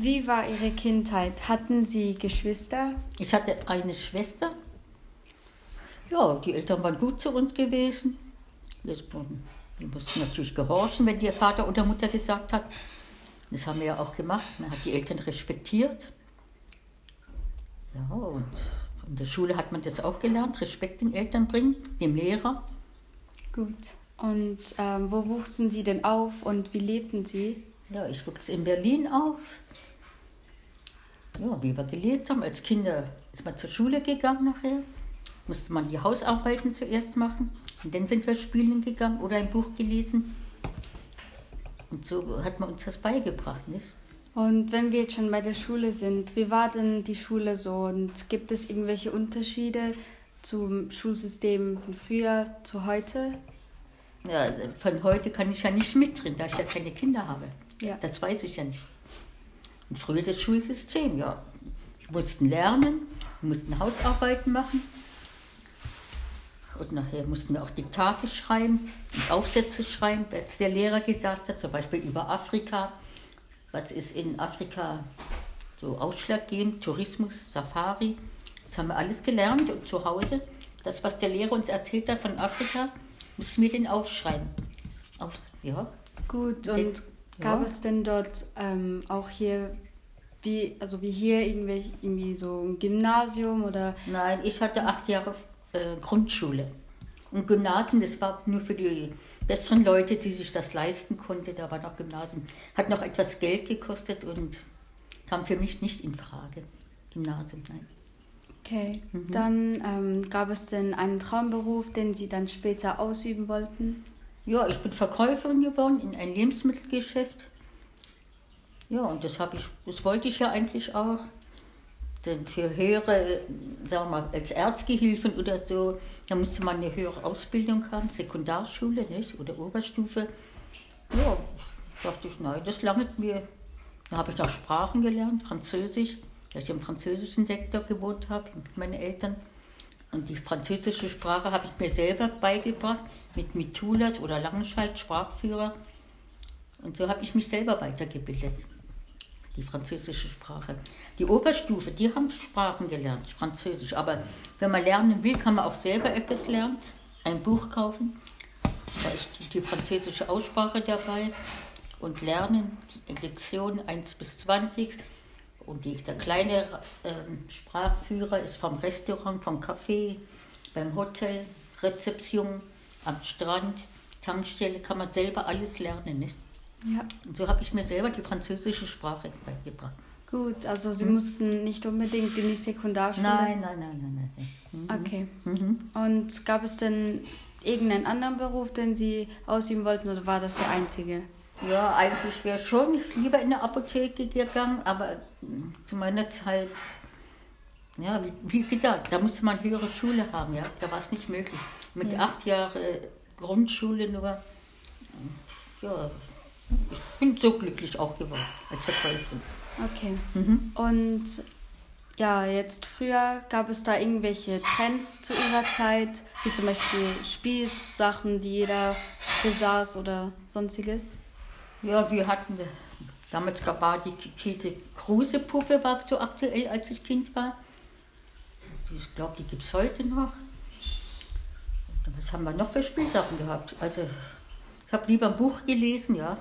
Wie war Ihre Kindheit? Hatten Sie Geschwister? Ich hatte eine Schwester. Ja, die Eltern waren gut zu uns gewesen. Wir, wir mussten natürlich gehorchen, wenn der Vater oder Mutter gesagt hat. Das haben wir ja auch gemacht. Man hat die Eltern respektiert. Ja, und in der Schule hat man das auch gelernt, Respekt den Eltern bringen, dem Lehrer. Gut. Und ähm, wo wuchsen Sie denn auf und wie lebten Sie? Ja, ich wuchs in Berlin auf. Ja, wie wir gelebt haben. Als Kinder ist man zur Schule gegangen nachher. Musste man die Hausarbeiten zuerst machen. Und dann sind wir spielen gegangen oder ein Buch gelesen. Und so hat man uns das beigebracht, nicht? Und wenn wir jetzt schon bei der Schule sind, wie war denn die Schule so? Und gibt es irgendwelche Unterschiede zum Schulsystem von früher zu heute? Ja, von heute kann ich ja nicht mitreden, da ich ja keine Kinder habe. Ja. Das weiß ich ja nicht. Und früher das Schulsystem, ja. Wir mussten lernen, wir mussten Hausarbeiten machen. Und nachher mussten wir auch Diktate schreiben und Aufsätze schreiben, als der Lehrer gesagt hat, zum Beispiel über Afrika. Was ist in Afrika so ausschlaggebend? Tourismus, Safari. Das haben wir alles gelernt und zu Hause. Das, was der Lehrer uns erzählt hat von Afrika, müssen wir den aufschreiben. Auf, ja. Gut, und Das- gab ja. es denn dort ähm, auch hier, wie, also wie hier irgendwie, irgendwie so ein Gymnasium oder Nein, ich hatte acht Jahre äh, Grundschule. Und Gymnasium, das war nur für die besseren Leute, die sich das leisten konnten. Da war noch Gymnasium. Hat noch etwas Geld gekostet und kam für mich nicht in Frage. Gymnasium, nein. Okay, Mhm. dann ähm, gab es denn einen Traumberuf, den Sie dann später ausüben wollten? Ja, ich bin Verkäuferin geworden in ein Lebensmittelgeschäft. Ja, und das habe ich, das wollte ich ja eigentlich auch. Denn für höhere, sagen wir mal, als Erzgehilfen oder so, da musste man eine höhere Ausbildung haben, Sekundarschule, nicht? Oder Oberstufe. Ja, dachte ich, nein, das langt mir. Dann habe ich noch Sprachen gelernt, Französisch, weil ich im französischen Sektor gewohnt habe, mit meinen Eltern. Und die französische Sprache habe ich mir selber beigebracht mit Mitulas oder Langenscheid, Sprachführer. Und so habe ich mich selber weitergebildet, die französische Sprache. Die Oberstufe, die haben Sprachen gelernt, Französisch. Aber wenn man lernen will, kann man auch selber etwas lernen, ein Buch kaufen. Da ist die, französische Aussprache dabei und lernen, die Lektion 1 bis 20. Und die, der kleine ähm, Sprachführer ist vom Restaurant, vom Café, beim Hotel, Rezeption, am Strand, Tankstelle, kann man selber alles lernen. Nicht? Ja. Und so habe ich mir selber die französische Sprache beigebracht. Gut, also Sie mussten nicht unbedingt in die Sekundarschule? Hm? Nein, nein, nein, nein, nein. Mhm. Okay. Mhm. Und gab es denn irgendeinen anderen Beruf, den Sie ausüben wollten oder war das der einzige? Ja, eigentlich wäre schon lieber in eine Apotheke gegangen, aber mm, zu meiner Zeit, ja, wie, wie gesagt, da musste man höhere Schule haben, ja, da war es nicht möglich. Mit Ja. acht Jahren Grundschule nur, ja, ich bin so glücklich auch geworden als Verkäuferin. Okay. Mhm. Und ja, jetzt früher gab es da irgendwelche Trends zu Ihrer Zeit, wie zum Beispiel Spielsachen, die jeder besaß oder sonstiges? Ja, wir hatten, damals gab war die Kete Kruse Puppe, war so aktuell, als ich Kind war. Ich glaube, die gibt es heute noch. Was haben wir noch für Spielsachen gehabt? Also, ich habe lieber ein Buch gelesen, ja.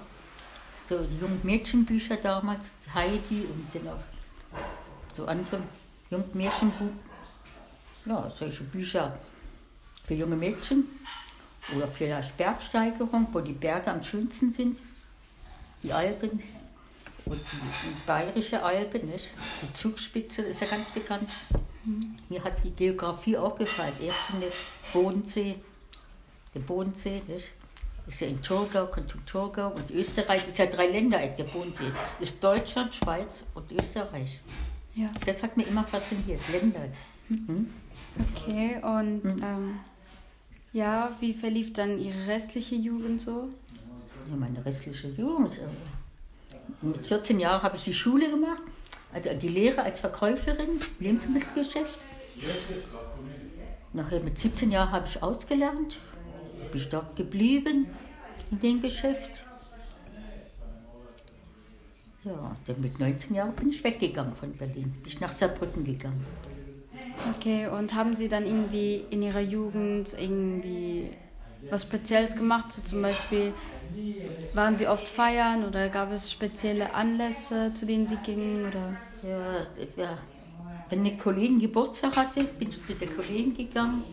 So die jungen Mädchenbücher damals, Heidi und dann auch so andere jungen. Ja, solche Bücher für junge Mädchen. Oder vielleicht Bergsteigerung, wo die Berge am schönsten sind die Alpen und die, die bayerische Alpen, nicht? die Zugspitze ist ja ganz bekannt. Mir hat die Geografie auch gefallen. Erst der Bodensee, der Bodensee, nicht? ist ja in Thurgau, Kanton Thurgau und Österreich ist ja drei Ländereck, der Bodensee. ist Deutschland, Schweiz und Österreich. Ja. Das hat mir immer fasziniert, Länder. Mhm. Okay, und ähm, ja, wie verlief dann Ihre restliche Jugend so? Ja, meine restliche Jugend. Mit 14 Jahren habe ich die Schule gemacht, also die Lehre als Verkäuferin, Lebensmittelgeschäft. Nachher mit 17 Jahren habe ich ausgelernt, bin ich dort geblieben in dem Geschäft. Ja, dann mit 19 Jahren bin ich weggegangen von Berlin. Bin ich nach Saarbrücken gegangen. Okay, und haben Sie dann irgendwie in Ihrer Jugend irgendwie was Spezielles gemacht? So zum Beispiel, waren Sie oft feiern oder gab es spezielle Anlässe, zu denen Sie gingen? Oder? Ja, ja. Wenn eine Kollegin Geburtstag hatte, bin ich zu der Kollegin gegangen.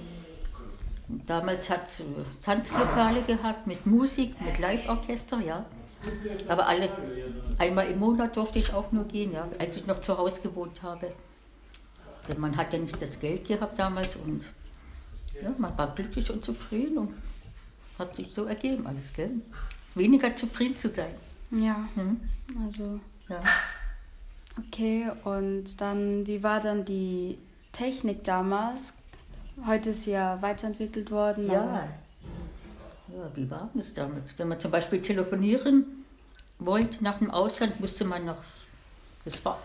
Und damals hat es Tanzlokale gehabt mit Musik, mit Live-Orchester, ja. Aber alle, einmal im Monat durfte ich auch nur gehen, ja, als ich noch zu Hause gewohnt habe. Denn man hat ja nicht das Geld gehabt damals und ja, man war glücklich und zufrieden und hat sich so ergeben alles, gell? Weniger zufrieden zu sein. Ja, Hm? also Ja. okay. Und dann, wie war dann die Technik damals? Heute ist sie ja weiterentwickelt worden. Ja. ja, wie war das damals? Wenn man zum Beispiel telefonieren wollte nach dem Ausland, musste man noch, das war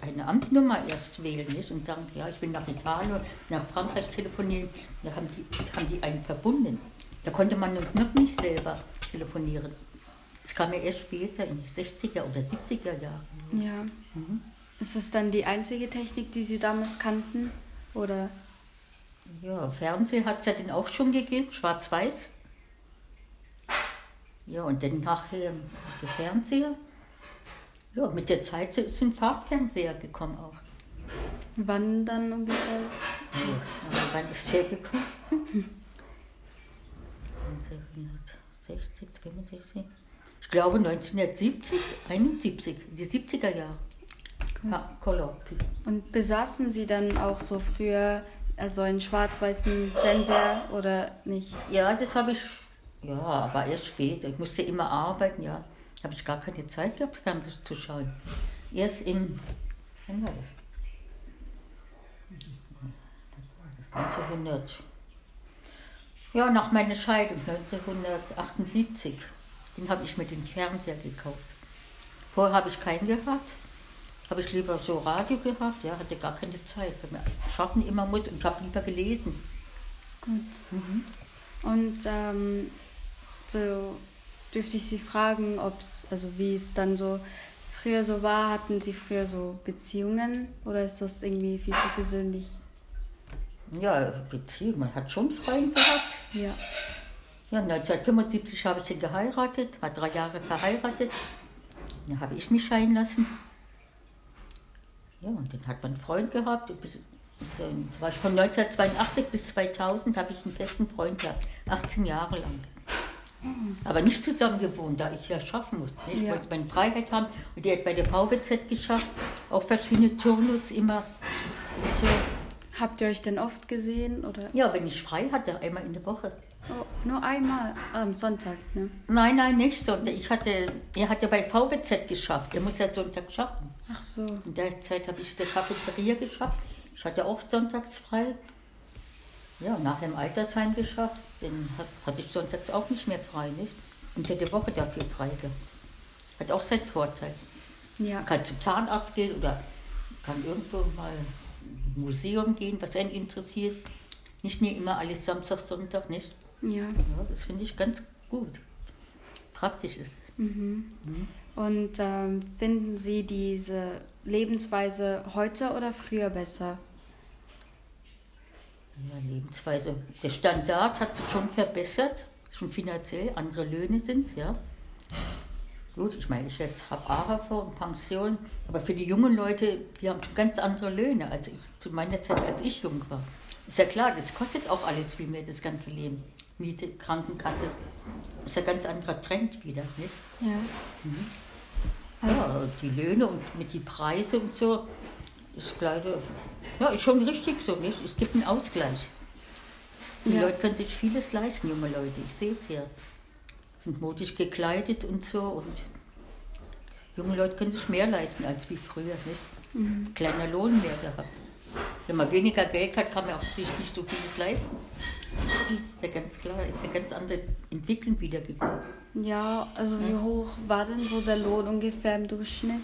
eine Amtnummer erst wählen nicht? und sagen, ja, ich bin nach Italien, nach Frankreich telefonieren. Da haben die, haben die einen verbunden. Da konnte man noch nicht selber telefonieren. Das kam ja erst später, in den 60er oder 70er Jahren. Ja. Mhm. Ist es dann die einzige Technik, die Sie damals kannten? Oder? Ja, Fernsehen hat es ja dann auch schon gegeben, schwarz-weiß. Ja, und dann nachher der Fernseher. Ja, mit der Zeit ist ein Farbfernseher gekommen auch. Wann dann ungefähr? Ja, wann ist der gekommen? 1960, 65. Ich glaube 1970, 71, die 70er Jahre. Ja, Color. Und besaßen Sie dann auch so früher also einen schwarz-weißen Fernseher oder nicht? Ja, das habe ich, ja, aber erst später. Ich musste immer arbeiten, ja. Habe ich gar keine Zeit gehabt, Fernsehen zu schauen. Erst im, wann war das? 1900, ja, nach meiner Scheidung, 1978. Den habe ich mir den Fernseher gekauft. Vorher habe ich keinen gehabt. Habe ich lieber so Radio gehabt, ja, hatte gar keine Zeit, weil man schaffen immer muss und ich habe lieber gelesen. Gut. Und ähm, so dürfte ich Sie fragen, ob es, also wie es dann so früher so war, hatten Sie früher so Beziehungen oder ist das irgendwie viel zu persönlich? Ja, Beziehung, man hat schon Freunde gehabt. Ja. Ja, 1975 habe ich ihn geheiratet, war drei Jahre verheiratet. Dann habe ich mich scheiden lassen. Ja, und dann hat man einen Freund gehabt. Und dann war ich von 1982 bis 2000 habe ich einen festen Freund gehabt, 18 Jahre lang. Aber nicht zusammen gewohnt, da ich ja schaffen musste. Ich Ja. wollte meine Freiheit haben und die hat bei der VBZ geschafft, auch verschiedene Turnus immer. Und so. Habt ihr euch denn oft gesehen oder? Ja, wenn ich frei hatte, einmal in der Woche. Oh, nur einmal am Sonntag, ne? Nein, nein, nicht Sonntag. Ich hatte, er hat ja bei VWZ geschafft. Er muss ja Sonntag schaffen. Ach so. In der Zeit habe ich in der Cafeteria geschafft. Ich hatte auch sonntags frei. Ja, nachher im Altersheim geschafft. Dann hat, hatte ich sonntags auch nicht mehr frei, nicht? Unter der Woche dafür frei gehabt. Hat auch seinen Vorteil. Ja. Kann zum Zahnarzt gehen oder kann irgendwo mal Museum gehen, was einen interessiert. Nicht nie immer alles Samstag, Sonntag, nicht? Ja. Ja, das finde ich ganz gut. Praktisch ist es. Und ähm, finden Sie diese Lebensweise heute oder früher besser? Ja, Lebensweise. Der Standard hat sich schon verbessert, schon finanziell. Andere Löhne sind es, ja. Gut, ich meine, ich jetzt habe AHV und Pension, aber für die jungen Leute, die haben schon ganz andere Löhne als ich, zu meiner Zeit, als ich jung war. Ist ja klar, das kostet auch alles viel mehr, das ganze Leben. Miete, Krankenkasse, ist ja ganz anderer Trend wieder, nicht? Ja. Also, Ja, die Löhne und mit die Preise und so ist leider, ja, ist schon richtig so, nicht? Es gibt einen Ausgleich. Die Ja. Leute können sich vieles leisten, junge Leute, ich sehe es ja. Sind modisch gekleidet und so und junge Leute können sich mehr leisten als wie früher, nicht? Kleiner Lohn mehr gehabt. Wenn man weniger Geld hat, kann man auch sich nicht so vieles leisten. Ist ja ganz klar, ist ja ganz andere Entwicklung wiedergekommen. ja, also wie hoch war denn so der Lohn ungefähr im Durchschnitt?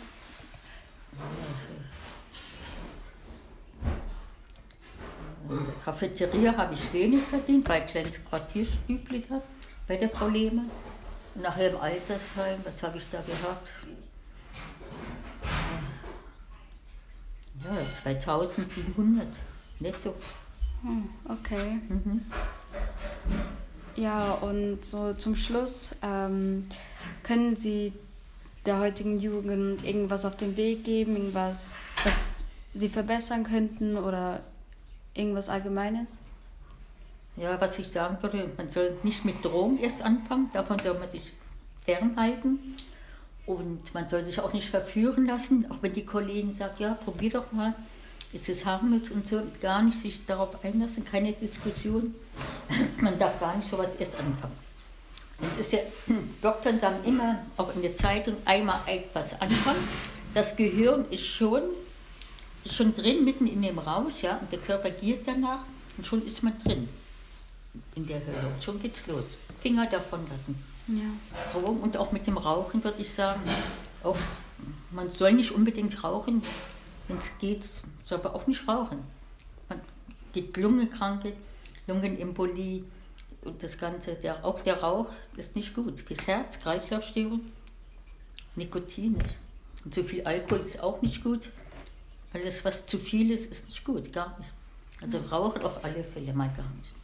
In der Cafeteria habe ich wenig verdient, bei kleines Quartierstübliger bei der Frau Lehmann nachher im Altersheim, was habe ich da gehabt? Ja, 2700 netto. Hm, okay. Mhm. Ja, und so zum Schluss, ähm, können Sie der heutigen Jugend irgendwas auf den Weg geben, irgendwas, was Sie verbessern könnten oder irgendwas Allgemeines? Ja, was ich sagen würde, man soll nicht mit Drogen erst anfangen, davon soll man sich fernhalten. Und man soll sich auch nicht verführen lassen, auch wenn die Kollegen sagen, ja, probier doch mal, ist es harmlos und so, gar nicht sich darauf einlassen, keine Diskussion. Man darf gar nicht sowas erst anfangen. Und ist ja, Doktoren sagen immer, auch in der Zeitung, einmal etwas anfangen. Das Gehirn ist schon, schon drin, mitten in dem Rausch, ja, und der Körper giert danach und schon ist man drin in der Hölle. Schon geht's los. Finger davon lassen. Ja. Und auch mit dem Rauchen würde ich sagen, auch, man soll nicht unbedingt rauchen, wenn es geht, soll man auch nicht rauchen. Man geht Lungenkranke, Lungenembolie und das Ganze, der, auch der Rauch ist nicht gut. Fürs Herz, Kreislaufstörung, Nikotin. Und zu viel Alkohol ist auch nicht gut. Alles, was zu viel ist, ist nicht gut, gar nicht. Also rauchen auf alle Fälle mal gar nicht.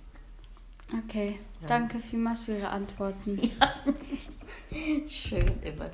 Okay, Ja. danke vielmals für Ihre Antworten. Schön immer.